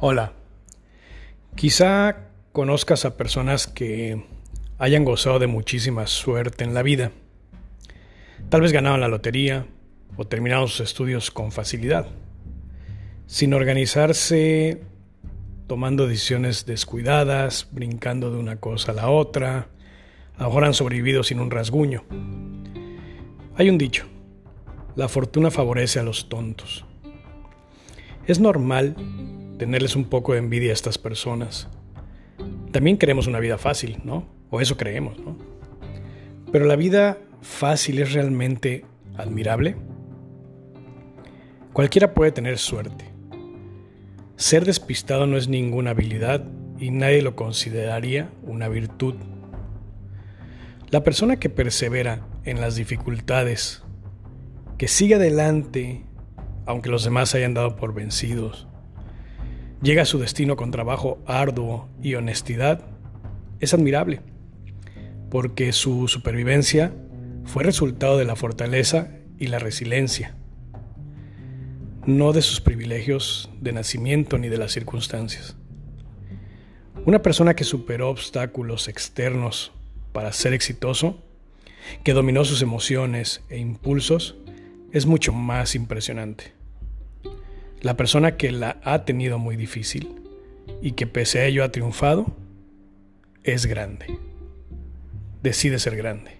Hola. Quizá conozcas a personas que hayan gozado de muchísima suerte en la vida. Tal vez ganaron la lotería o terminaron sus estudios con facilidad, sin organizarse, tomando decisiones descuidadas, brincando de una cosa a la otra. A lo mejor han sobrevivido sin un rasguño. Hay un dicho, la fortuna favorece a los tontos. Es normal tenerles un poco de envidia a estas personas. También queremos una vida fácil, ¿no? O eso creemos, ¿no? Pero la vida fácil es realmente admirable. Cualquiera puede tener suerte. Ser despistado no es ninguna habilidad y nadie lo consideraría una virtud. La persona que persevera en las dificultades, que sigue adelante aunque los demás hayan dado por vencidos, llega a su destino con trabajo arduo y honestidad, es admirable, porque su supervivencia fue resultado de la fortaleza y la resiliencia, no de sus privilegios de nacimiento ni de las circunstancias. Una persona que superó obstáculos externos para ser exitoso, que dominó sus emociones e impulsos, es mucho más impresionante. La persona que la ha tenido muy difícil y que pese a ello ha triunfado, es grande. Decide ser grande.